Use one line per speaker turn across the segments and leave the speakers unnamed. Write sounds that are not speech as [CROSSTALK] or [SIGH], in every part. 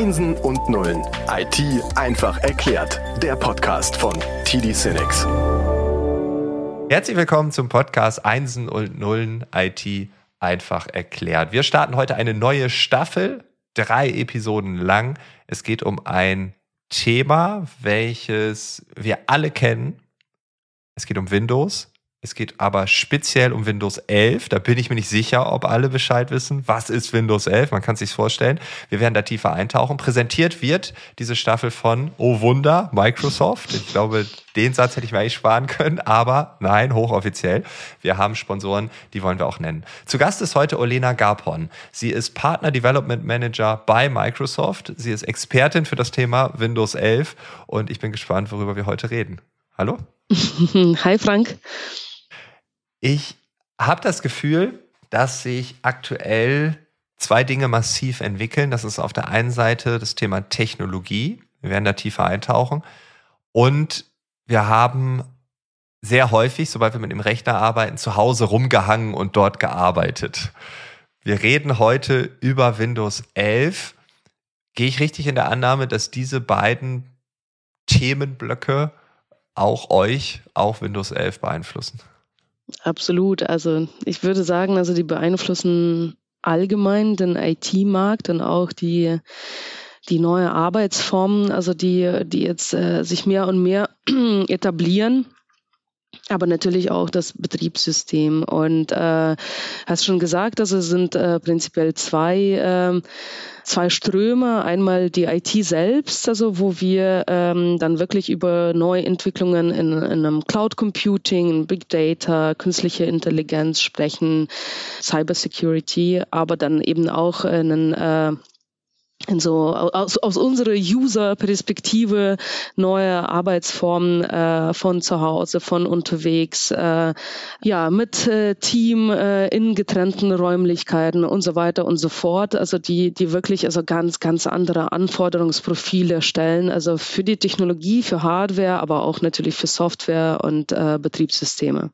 Einsen und Nullen. IT einfach erklärt. Der Podcast von TD Cinex.
Herzlich willkommen zum Podcast Einsen und Nullen IT einfach erklärt. Wir starten heute eine neue Staffel, drei Episoden lang. Es geht um ein Thema, welches wir alle kennen. Es geht um Windows. Es geht aber speziell um Windows 11. Da bin ich mir nicht sicher, ob alle Bescheid wissen. Was ist Windows 11? Man kann es sich vorstellen. Wir werden da tiefer eintauchen. Präsentiert wird diese Staffel von, oh Wunder, Microsoft. Ich glaube, den Satz hätte ich mir eigentlich sparen können, aber nein, hochoffiziell. Wir haben Sponsoren, die wollen wir auch nennen. Zu Gast ist heute Olena Garpon. Sie ist Partner Development Manager bei Microsoft. Sie ist Expertin für das Thema Windows 11 und ich bin gespannt, worüber wir heute reden. Hallo? [LAUGHS]
Hi Frank.
Ich habe das Gefühl, dass sich aktuell zwei Dinge massiv entwickeln. Das ist auf der einen Seite das Thema Technologie. Wir werden da tiefer eintauchen. Und wir haben sehr häufig, sobald wir mit dem Rechner arbeiten, zu Hause rumgehangen und dort gearbeitet. Wir reden heute über Windows 11. Gehe ich richtig in der Annahme, dass diese beiden Themenblöcke auch euch, auch Windows 11 beeinflussen?
Absolut. Also ich würde sagen, also die beeinflussen allgemein den IT-Markt und auch die die neue Arbeitsformen, also die, die jetzt äh, sich mehr und mehr [CLEARS THROAT] etablieren aber natürlich auch das Betriebssystem. Und äh, hast schon gesagt, also es sind äh, prinzipiell zwei, äh, zwei Ströme. Einmal die IT selbst, also wo wir ähm, dann wirklich über Neuentwicklungen in, in einem Cloud Computing, in Big Data, künstliche Intelligenz sprechen, Cybersecurity, aber dann eben auch einen äh, so aus, aus unserer User-Perspektive neue Arbeitsformen äh, von zu Hause, von unterwegs, äh, ja, mit äh, Team äh, in getrennten Räumlichkeiten und so weiter und so fort. Also die, die wirklich also ganz, ganz andere Anforderungsprofile stellen, also für die Technologie, für Hardware, aber auch natürlich für Software und äh, Betriebssysteme.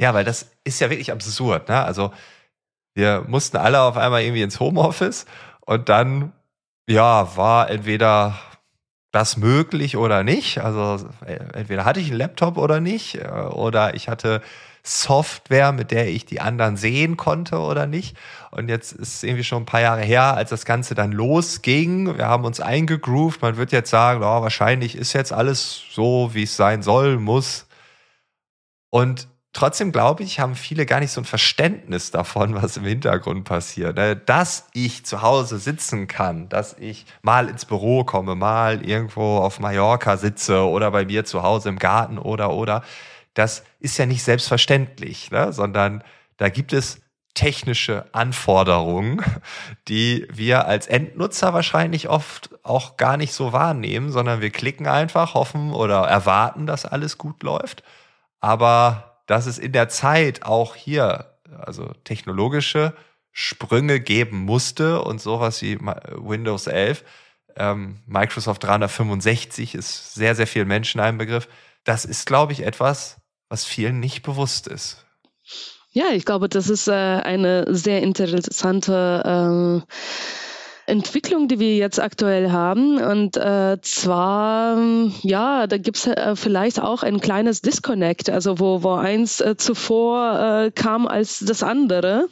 Ja, weil das ist ja wirklich absurd. Ne? Also wir mussten alle auf einmal irgendwie ins Homeoffice und dann, ja, war entweder das möglich oder nicht. Also entweder hatte ich einen Laptop oder nicht, äh, oder ich hatte Software, mit der ich die anderen sehen konnte oder nicht. Und jetzt ist es irgendwie schon ein paar Jahre her, als das Ganze dann losging. Wir haben uns eingegroovt. Man wird jetzt sagen, oh, wahrscheinlich ist jetzt alles so, wie es sein soll, muss. Und trotzdem glaube ich, haben viele gar nicht so ein Verständnis davon, was im Hintergrund passiert. Ne? Dass ich zu Hause sitzen kann, dass ich mal ins Büro komme, mal irgendwo auf Mallorca sitze oder bei mir zu Hause im Garten oder oder. Das ist ja nicht selbstverständlich, ne? sondern da gibt es technische Anforderungen, die wir als Endnutzer wahrscheinlich oft auch gar nicht so wahrnehmen, sondern wir klicken einfach, hoffen oder erwarten, dass alles gut läuft. Aber dass es in der Zeit auch hier, also technologische Sprünge geben musste und sowas wie Windows 11, ähm, Microsoft 365 ist sehr, sehr vielen Menschen ein Begriff. Das ist, glaube ich, etwas, was vielen nicht bewusst ist.
Ja, ich glaube, das ist äh, eine sehr interessante äh, Entwicklung, die wir jetzt aktuell haben. Und äh, zwar, ja, da gibt es äh, vielleicht auch ein kleines Disconnect, also wo, wo eins äh, zuvor äh, kam als das andere.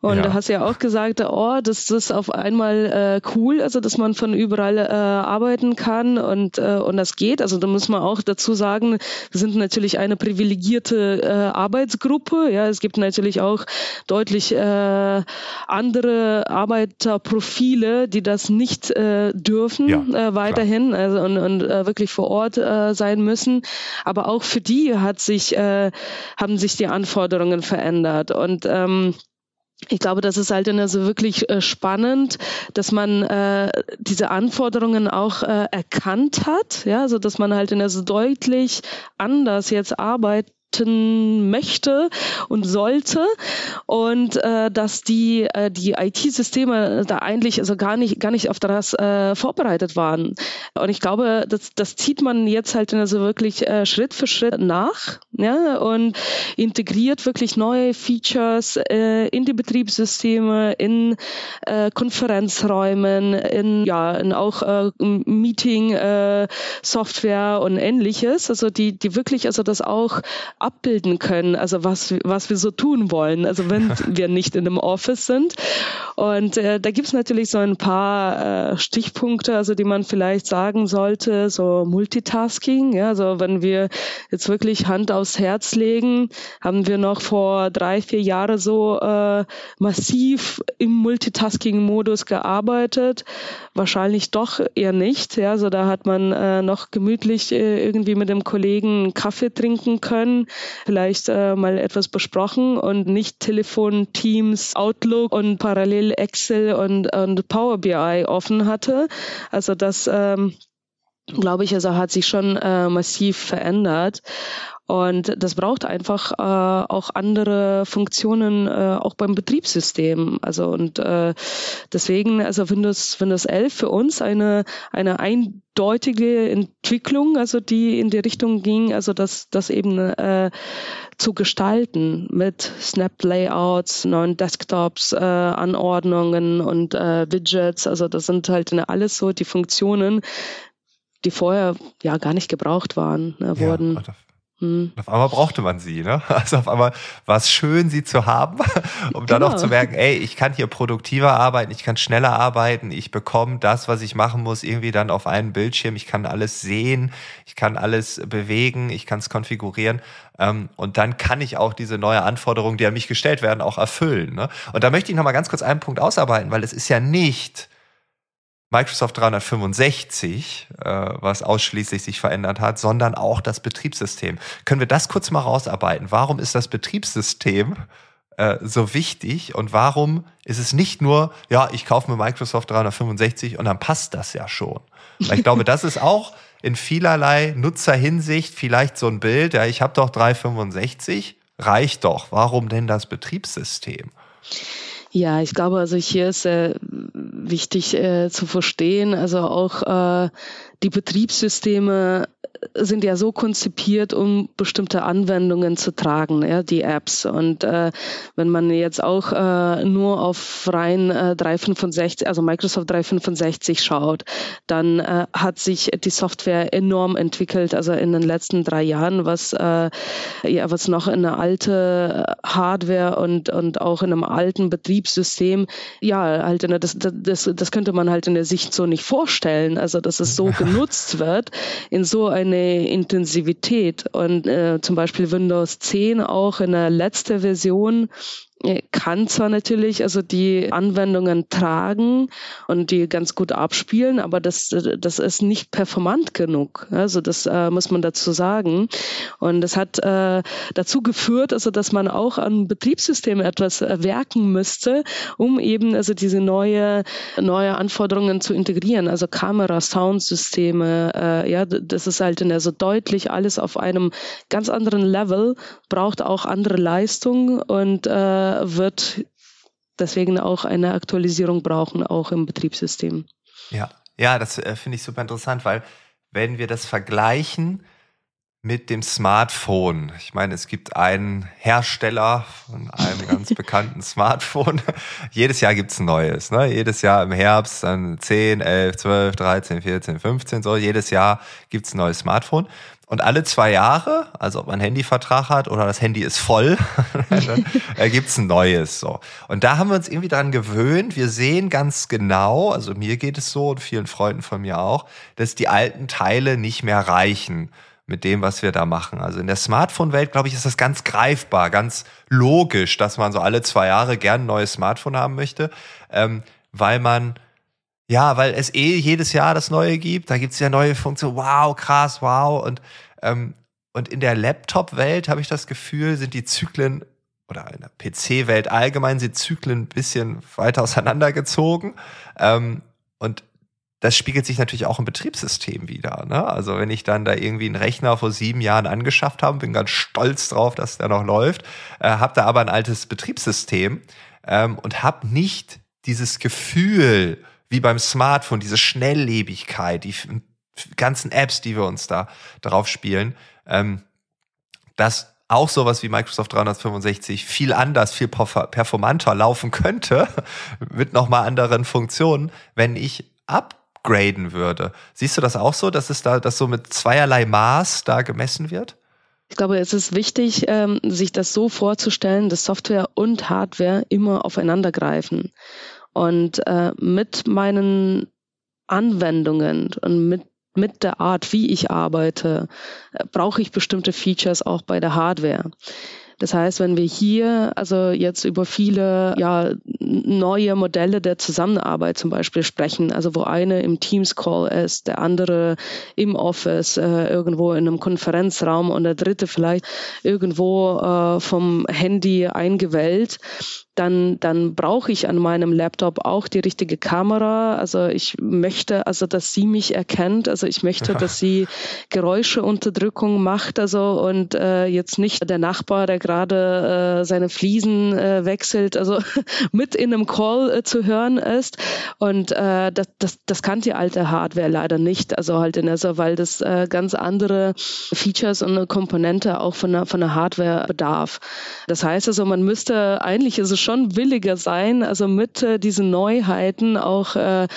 Und ja. du hast ja auch gesagt, oh, das ist auf einmal äh, cool, also dass man von überall äh, arbeiten kann und, äh, und das geht. Also da muss man auch dazu sagen, wir sind natürlich eine privilegierte äh, Arbeitsgruppe. Ja, es gibt natürlich auch deutlich äh, andere Arbeiterprofile, die das nicht äh, dürfen ja, äh, weiterhin also, und, und äh, wirklich vor Ort äh, sein müssen. Aber auch für die hat sich, äh, haben sich die Anforderungen verändert. Und ähm, ich glaube, das ist halt also wirklich äh, spannend, dass man äh, diese Anforderungen auch äh, erkannt hat, ja, so dass man halt in also deutlich anders jetzt arbeitet möchte und sollte. Und äh, dass die äh, die IT-Systeme da eigentlich also gar nicht gar nicht auf das äh, vorbereitet waren. Und ich glaube das das zieht man jetzt halt also wirklich äh, Schritt für Schritt nach ja und integriert wirklich neue Features äh, in die Betriebssysteme in äh, Konferenzräumen in ja in auch äh, Meeting äh, Software und ähnliches. Also die die wirklich also das auch abbilden können, also was, was wir so tun wollen, also wenn wir nicht in einem Office sind. Und äh, da gibt es natürlich so ein paar äh, Stichpunkte, also die man vielleicht sagen sollte, so Multitasking, ja, also wenn wir jetzt wirklich Hand aufs Herz legen, haben wir noch vor drei, vier Jahren so äh, massiv im Multitasking-Modus gearbeitet. Wahrscheinlich doch eher nicht. Ja, also da hat man äh, noch gemütlich äh, irgendwie mit dem Kollegen Kaffee trinken können, vielleicht äh, mal etwas besprochen und nicht Telefon, Teams, Outlook und parallel Excel und, und Power BI offen hatte. Also das ähm, glaube ich, also hat sich schon äh, massiv verändert. Und das braucht einfach äh, auch andere Funktionen, äh, auch beim Betriebssystem. Also und äh, deswegen, also Windows, Windows 11 für uns eine, eine eindeutige Entwicklung, also die in die Richtung ging, also das, das eben äh, zu gestalten mit Snap-Layouts, neuen Desktops, äh, Anordnungen und äh, Widgets. Also das sind halt alles so die Funktionen, die vorher ja gar nicht gebraucht waren, ne, wurden.
Ja, hm. Auf einmal brauchte man sie, ne? [LAUGHS] Also auf einmal war es schön, sie zu haben, [LAUGHS] um dann auch genau. zu merken, ey, ich kann hier produktiver arbeiten, ich kann schneller arbeiten, ich bekomme das, was ich machen muss, irgendwie dann auf einen Bildschirm, ich kann alles sehen, ich kann alles bewegen, ich kann es konfigurieren ähm, und dann kann ich auch diese neue Anforderung, die an mich gestellt werden, auch erfüllen. Ne? Und da möchte ich nochmal ganz kurz einen Punkt ausarbeiten, weil es ist ja nicht Microsoft 365, äh, was ausschließlich sich verändert hat, sondern auch das Betriebssystem. Können wir das kurz mal rausarbeiten? Warum ist das Betriebssystem äh, so wichtig und warum ist es nicht nur, ja, ich kaufe mir Microsoft 365 und dann passt das ja schon? Weil ich glaube, das ist auch in vielerlei Nutzerhinsicht vielleicht so ein Bild, ja, ich habe doch 365, reicht doch. Warum denn das Betriebssystem?
Ja, ich glaube, also hier ist äh, wichtig äh, zu verstehen, also auch äh, die Betriebssysteme sind ja so konzipiert, um bestimmte Anwendungen zu tragen, ja, die Apps. Und äh, wenn man jetzt auch äh, nur auf rein äh, 365, also Microsoft 365 schaut, dann äh, hat sich die Software enorm entwickelt, also in den letzten drei Jahren, was äh, ja was noch in einer alte Hardware und und auch in einem alten Betriebssystem, ja, halt der, das, das das könnte man halt in der Sicht so nicht vorstellen, also dass es so [LAUGHS] genutzt wird in so eine Intensivität. Und äh, zum Beispiel Windows 10 auch in der letzten Version kann zwar natürlich also die Anwendungen tragen und die ganz gut abspielen, aber das, das ist nicht performant genug. Also das äh, muss man dazu sagen. Und das hat äh, dazu geführt, also dass man auch an Betriebssystemen etwas äh, werken müsste, um eben also diese neue neue Anforderungen zu integrieren. Also Kamera, Soundsysteme, äh, ja, das ist halt also deutlich alles auf einem ganz anderen Level, braucht auch andere Leistung und äh, wird deswegen auch eine Aktualisierung brauchen, auch im Betriebssystem.
Ja, ja, das äh, finde ich super interessant, weil wenn wir das vergleichen mit dem Smartphone, ich meine, es gibt einen Hersteller von einem ganz [LAUGHS] bekannten Smartphone. Jedes Jahr gibt es ein neues. Ne? Jedes Jahr im Herbst dann 10, 11, 12, 13, 14, 15, so. Jedes Jahr gibt es ein neues Smartphone. Und alle zwei Jahre, also ob man einen Handyvertrag hat oder das Handy ist voll, dann [LAUGHS] [LAUGHS] äh, gibt's ein neues. So. Und da haben wir uns irgendwie dran gewöhnt. Wir sehen ganz genau, also mir geht es so und vielen Freunden von mir auch, dass die alten Teile nicht mehr reichen mit dem, was wir da machen. Also in der Smartphone-Welt, glaube ich, ist das ganz greifbar, ganz logisch, dass man so alle zwei Jahre gern ein neues Smartphone haben möchte, ähm, weil man ja, weil es eh jedes Jahr das Neue gibt. Da gibt's ja neue Funktionen. Wow, krass, wow. Und, ähm, und in der Laptop-Welt habe ich das Gefühl, sind die Zyklen oder in der PC-Welt allgemein sind Zyklen ein bisschen weiter auseinandergezogen. Ähm, und das spiegelt sich natürlich auch im Betriebssystem wieder. Ne? Also wenn ich dann da irgendwie einen Rechner vor sieben Jahren angeschafft habe, bin ganz stolz drauf, dass der noch läuft, äh, habe da aber ein altes Betriebssystem ähm, und habe nicht dieses Gefühl wie beim Smartphone, diese Schnelllebigkeit, die ganzen Apps, die wir uns da drauf spielen, ähm, dass auch sowas wie Microsoft 365 viel anders, viel performanter laufen könnte, [LAUGHS] mit nochmal anderen Funktionen, wenn ich upgraden würde. Siehst du das auch so, dass es da, dass so mit zweierlei Maß da gemessen wird?
Ich glaube, es ist wichtig, ähm, sich das so vorzustellen, dass Software und Hardware immer aufeinander greifen. Und äh, mit meinen Anwendungen und mit mit der Art, wie ich arbeite, äh, brauche ich bestimmte Features auch bei der Hardware. Das heißt, wenn wir hier also jetzt über viele ja, neue Modelle der Zusammenarbeit zum Beispiel sprechen, also wo eine im Teams Call ist, der andere im Office, äh, irgendwo in einem Konferenzraum und der dritte vielleicht irgendwo äh, vom Handy eingewählt, dann, dann brauche ich an meinem Laptop auch die richtige Kamera. Also ich möchte, also dass sie mich erkennt. Also ich möchte, [LAUGHS] dass sie Geräuscheunterdrückung macht. Also und äh, jetzt nicht der Nachbar, der gerade äh, seine Fliesen äh, wechselt, also [LAUGHS] mit in einem Call äh, zu hören ist. Und äh, das, das, das kann die alte Hardware leider nicht. Also halt in also weil das äh, ganz andere Features und Komponente auch von der, von der Hardware bedarf. Das heißt also, man müsste eigentlich es schon williger sein, also mit äh, diesen Neuheiten auch äh,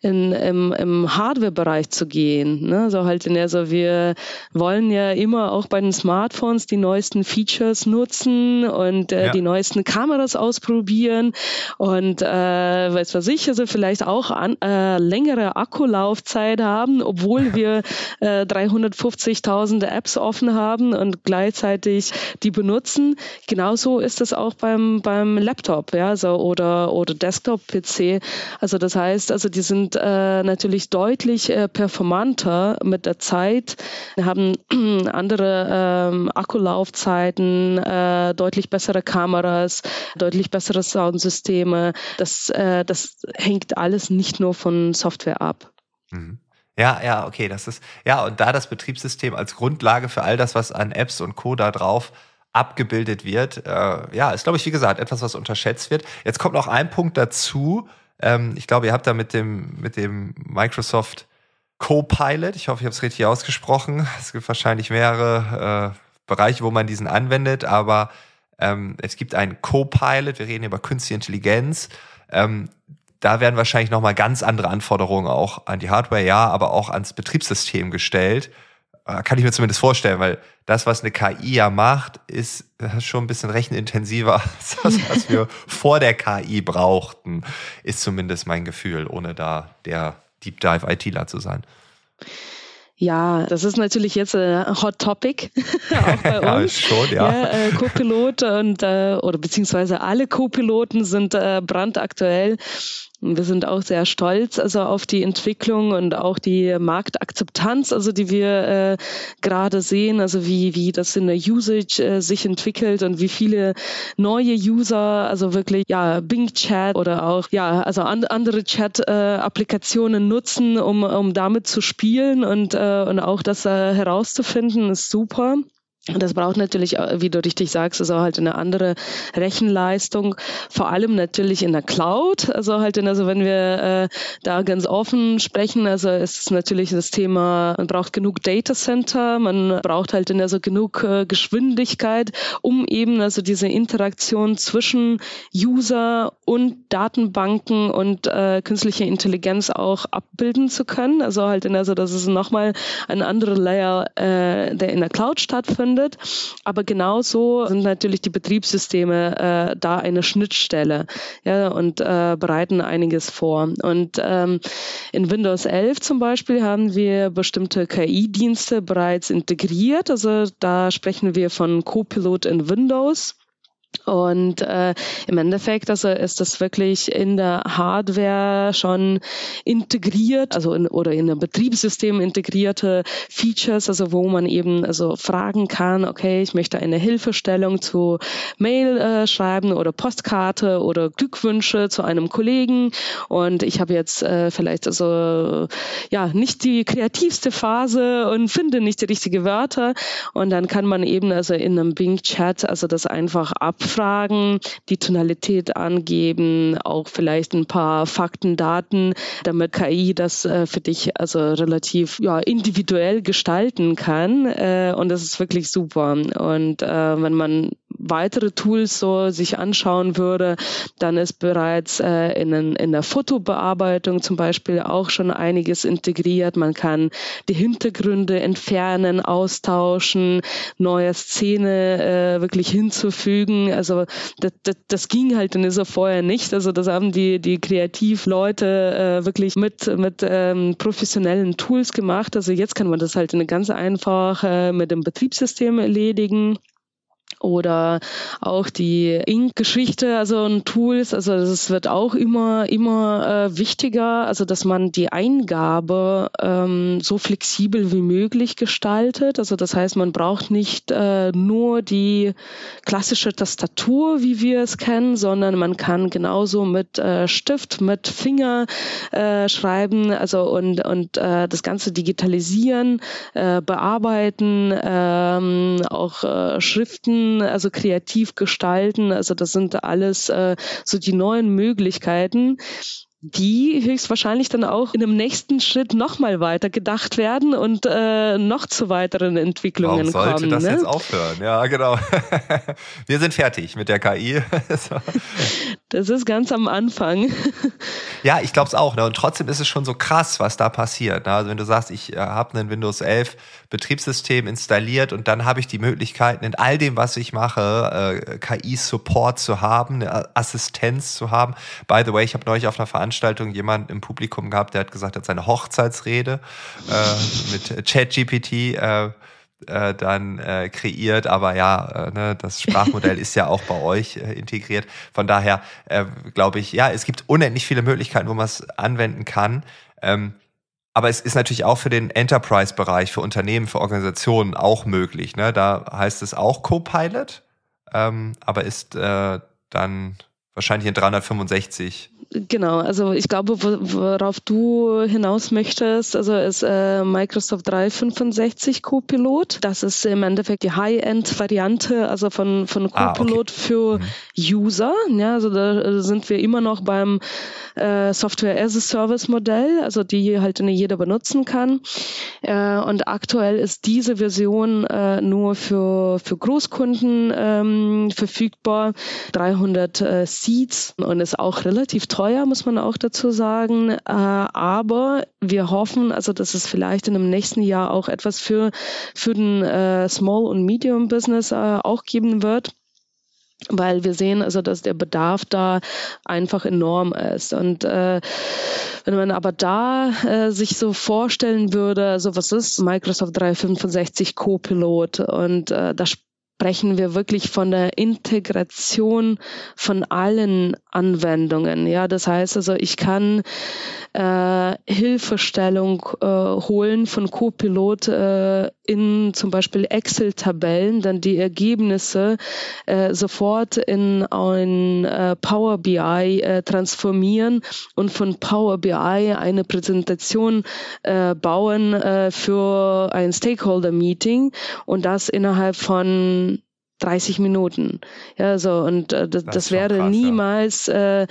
in, im, im Hardware-Bereich zu gehen. Ne? So halt in so wir wollen ja immer auch bei den Smartphones die neuesten Features nutzen und äh, ja. die neuesten Kameras ausprobieren und äh, weiß was ich, also vielleicht auch an, äh, längere Akkulaufzeit haben, obwohl [LAUGHS] wir äh, 350.000 Apps offen haben und gleichzeitig die benutzen. Genauso ist es auch beim, beim Laptop ja, so oder oder Desktop-PC. Also das heißt, also die sind äh, natürlich deutlich äh, performanter mit der Zeit, Wir haben [CLEARS THROAT] andere ähm, Akkulaufzeiten, äh, deutlich bessere Kameras, deutlich bessere Soundsysteme. Das äh, das hängt alles nicht nur von Software ab.
Mhm. Ja, ja, okay, das ist, ja, und da das Betriebssystem als Grundlage für all das, was an Apps und Co. da drauf abgebildet wird. Äh, ja, ist, glaube ich, wie gesagt, etwas, was unterschätzt wird. Jetzt kommt noch ein Punkt dazu. Ähm, ich glaube, ihr habt da mit dem, mit dem Microsoft Copilot, ich hoffe, ich habe es richtig ausgesprochen. Es gibt wahrscheinlich mehrere äh, Bereiche, wo man diesen anwendet, aber ähm, es gibt einen Copilot, wir reden über künstliche Intelligenz. Ähm, da werden wahrscheinlich nochmal ganz andere Anforderungen auch an die Hardware, ja, aber auch ans Betriebssystem gestellt. Äh, kann ich mir zumindest vorstellen, weil das, was eine KI ja macht, ist schon ein bisschen rechenintensiver [LAUGHS] als das, was wir vor der KI brauchten, ist zumindest mein Gefühl, ohne da der Deep Dive ITler zu sein.
Ja, das ist natürlich jetzt ein Hot Topic, [LAUGHS] auch bei [LAUGHS] uns.
schon, ja.
ja äh, Co-Pilot und äh, oder beziehungsweise alle Co-Piloten sind äh, brandaktuell. Wir sind auch sehr stolz also auf die Entwicklung und auch die Marktakzeptanz, also die wir äh, gerade sehen, also wie wie das in der Usage äh, sich entwickelt und wie viele neue User, also wirklich ja Bing Chat oder auch ja also an, andere Chat-Applikationen äh, nutzen, um um damit zu spielen und äh, und auch das äh, herauszufinden, ist super. Das braucht natürlich, wie du richtig sagst, also halt eine andere Rechenleistung, vor allem natürlich in der Cloud. Also halt, in, also wenn wir äh, da ganz offen sprechen, also ist natürlich das Thema, man braucht genug Data Center, man braucht halt in also genug äh, Geschwindigkeit, um eben also diese Interaktion zwischen User und Datenbanken und äh, künstliche Intelligenz auch abbilden zu können. Also halt, in, also das ist nochmal ein anderer Layer, äh, der in der Cloud stattfindet verwendet. Aber genauso sind natürlich die Betriebssysteme äh, da eine Schnittstelle ja, und äh, bereiten einiges vor. Und ähm, in Windows 11 zum Beispiel haben wir bestimmte KI-Dienste bereits integriert. Also da sprechen wir von Copilot in Windows. Und äh, im Endeffekt also ist das wirklich in der Hardware schon integriert, also in, oder in einem Betriebssystem integrierte Features, also wo man eben also fragen kann, okay, ich möchte eine Hilfestellung zu Mail äh, schreiben oder Postkarte oder Glückwünsche zu einem Kollegen. Und ich habe jetzt äh, vielleicht also ja nicht die kreativste Phase und finde nicht die richtigen Wörter. Und dann kann man eben also in einem Bing Chat also das einfach abfragen abfragen, die Tonalität angeben, auch vielleicht ein paar Fakten, Daten, damit KI das äh, für dich also relativ ja, individuell gestalten kann. Äh, und das ist wirklich super. Und äh, wenn man weitere Tools so sich anschauen würde, dann ist bereits äh, in, in der Fotobearbeitung zum Beispiel auch schon einiges integriert. Man kann die Hintergründe entfernen, austauschen, neue Szene äh, wirklich hinzufügen. Also das, das, das ging halt dann so vorher nicht. Also das haben die, die Kreativleute äh, wirklich mit, mit ähm, professionellen Tools gemacht. Also jetzt kann man das halt ganz einfach äh, mit dem Betriebssystem erledigen oder auch die Ink-Geschichte, also ein Tools, also es wird auch immer immer äh, wichtiger, also dass man die Eingabe ähm, so flexibel wie möglich gestaltet. Also das heißt, man braucht nicht äh, nur die klassische Tastatur, wie wir es kennen, sondern man kann genauso mit äh, Stift, mit Finger äh, schreiben, also und und äh, das Ganze digitalisieren, äh, bearbeiten, ähm, auch äh, Schriften also kreativ gestalten. Also das sind alles äh, so die neuen Möglichkeiten, die höchstwahrscheinlich dann auch in dem nächsten Schritt nochmal weiter gedacht werden und äh, noch zu weiteren Entwicklungen
Warum sollte
kommen.
das
ne?
jetzt aufhören? Ja, genau. [LAUGHS] Wir sind fertig mit der KI. [LAUGHS]
das ist ganz am Anfang. [LAUGHS]
ja, ich glaube es auch. Ne? Und trotzdem ist es schon so krass, was da passiert. Ne? Also wenn du sagst, ich äh, habe ein Windows 11 Betriebssystem installiert und dann habe ich die Möglichkeiten, in all dem, was ich mache, äh, KI-Support zu haben, eine Assistenz zu haben. By the way, ich habe neulich auf einer Veranstaltung jemanden im Publikum gehabt, der hat gesagt, er hat seine Hochzeitsrede äh, mit ChatGPT äh, äh, dann äh, kreiert, aber ja, äh, ne, das Sprachmodell [LAUGHS] ist ja auch bei euch äh, integriert. Von daher äh, glaube ich, ja, es gibt unendlich viele Möglichkeiten, wo man es anwenden kann. Ähm, aber es ist natürlich auch für den Enterprise-Bereich, für Unternehmen, für Organisationen auch möglich. Ne? Da heißt es auch Copilot, ähm, aber ist äh, dann wahrscheinlich in 365
Genau, also ich glaube, worauf du hinaus möchtest, also ist äh, Microsoft 365 Copilot. Das ist im Endeffekt die High-End-Variante, also von, von Copilot ah, okay. für mhm. User. Ja, also da sind wir immer noch beim äh, Software as a Service Modell, also die halt nicht jeder benutzen kann. Äh, und aktuell ist diese Version äh, nur für, für Großkunden ähm, verfügbar. 300 äh, Seats und ist auch relativ teuer teuer, muss man auch dazu sagen. Äh, aber wir hoffen, also dass es vielleicht in dem nächsten Jahr auch etwas für, für den äh, Small- und Medium-Business äh, auch geben wird weil wir sehen also, dass der Bedarf da einfach enorm ist. Und äh, wenn man aber da äh, sich so vorstellen würde, also was ist Microsoft 365 Copilot und äh, da sprechen wir wirklich von der Integration von allen Anwendungen. Ja, das heißt also, ich kann äh, Hilfestellung äh, holen von Copilot äh, in zum Beispiel Excel-Tabellen, dann die Ergebnisse äh, sofort in ein äh, Power BI äh, transformieren und von Power BI eine Präsentation äh, bauen äh, für ein Stakeholder-Meeting und das innerhalb von 30 Minuten. Ja, so und äh, das, das, wäre krass, niemals ja. äh,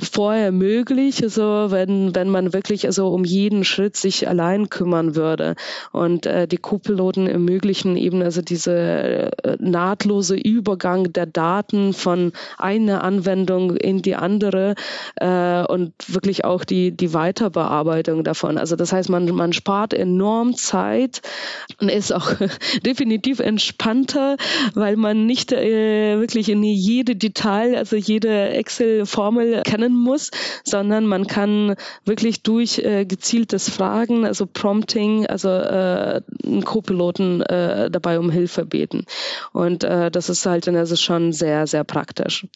vorher möglich, also wenn, wenn man wirklich also um jeden Schritt sich allein kümmern würde. Und äh, die Co-Piloten ermöglichen eben also diese äh, nahtlose Übergang der Daten von einer Anwendung in die andere äh, und wirklich auch die, die Weiterbearbeitung davon. Also das heißt, man, man spart enorm Zeit und ist auch [LAUGHS] definitiv entspannter, weil man nicht äh, wirklich in jede Detail, also jede Excel-Formel kennen lernen muss, sondern man kann wirklich durch äh, gezieltes Fragen, also Prompting, also äh, einen Co-Piloten äh, dabei um Hilfe beten. Und äh, das ist halt also schon sehr, sehr praktisch.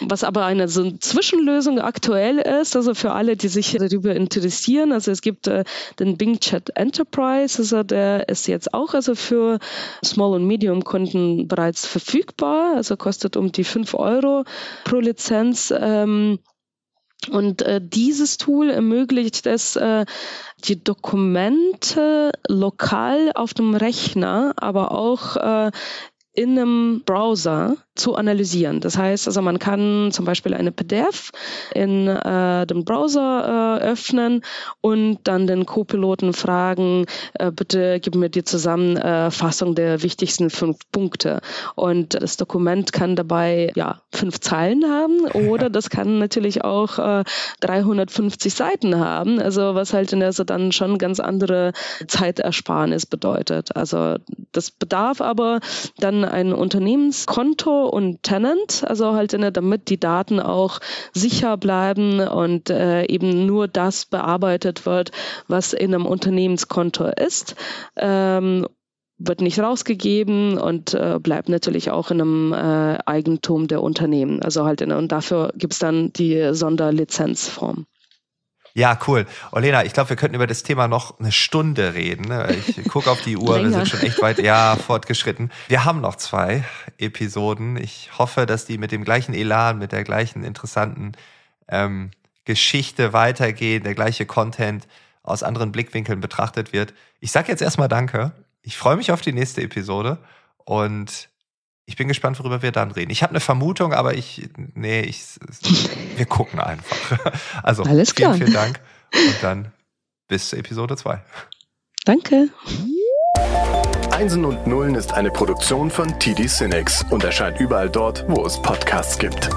Was aber eine so Zwischenlösung aktuell ist, also für alle, die sich darüber interessieren, also es gibt äh, den Bing Chat Enterprise, also der ist jetzt auch also für Small- und Medium-Kunden bereits verfügbar, also kostet um die 5 Euro pro Lizenz. Ähm, und äh, dieses Tool ermöglicht es, äh, die Dokumente lokal auf dem Rechner, aber auch äh, in einem Browser zu analysieren. Das heißt, also man kann zum Beispiel eine PDF in äh, dem Browser äh, öffnen und dann den Co-Piloten fragen, äh, bitte gib mir die Zusammenfassung der wichtigsten fünf Punkte. Und das Dokument kann dabei ja fünf Zeilen haben oder [LAUGHS] das kann natürlich auch 350 äh, Seiten haben. Also was halt in der so dann schon ganz andere Zeitersparnis bedeutet. Also das bedarf aber dann ein Unternehmenskonto und Tenant, also halt in, damit die Daten auch sicher bleiben und äh, eben nur das bearbeitet wird, was in einem Unternehmenskonto ist. Ähm, wird nicht rausgegeben und äh, bleibt natürlich auch in einem äh, Eigentum der Unternehmen. Also halt in, und dafür gibt es dann die Sonderlizenzform.
Ja, cool. Olena, ich glaube, wir könnten über das Thema noch eine Stunde reden. Ne? Ich gucke auf die Uhr, wir sind schon echt weit ja, fortgeschritten. Wir haben noch zwei Episoden. Ich hoffe, dass die mit dem gleichen Elan, mit der gleichen interessanten ähm, Geschichte weitergehen, der gleiche Content aus anderen Blickwinkeln betrachtet wird. Ich sage jetzt erstmal Danke. Ich freue mich auf die nächste Episode und ich bin gespannt, worüber wir dann reden. Ich habe eine Vermutung, aber ich, nee, ich, wir gucken einfach. [LAUGHS] Also,
Alles
vielen,
klar.
vielen Dank. Und dann bis Episode 2.
Danke.
Einsen und Nullen ist eine Produktion von TD Cinex und erscheint überall dort, wo es Podcasts gibt.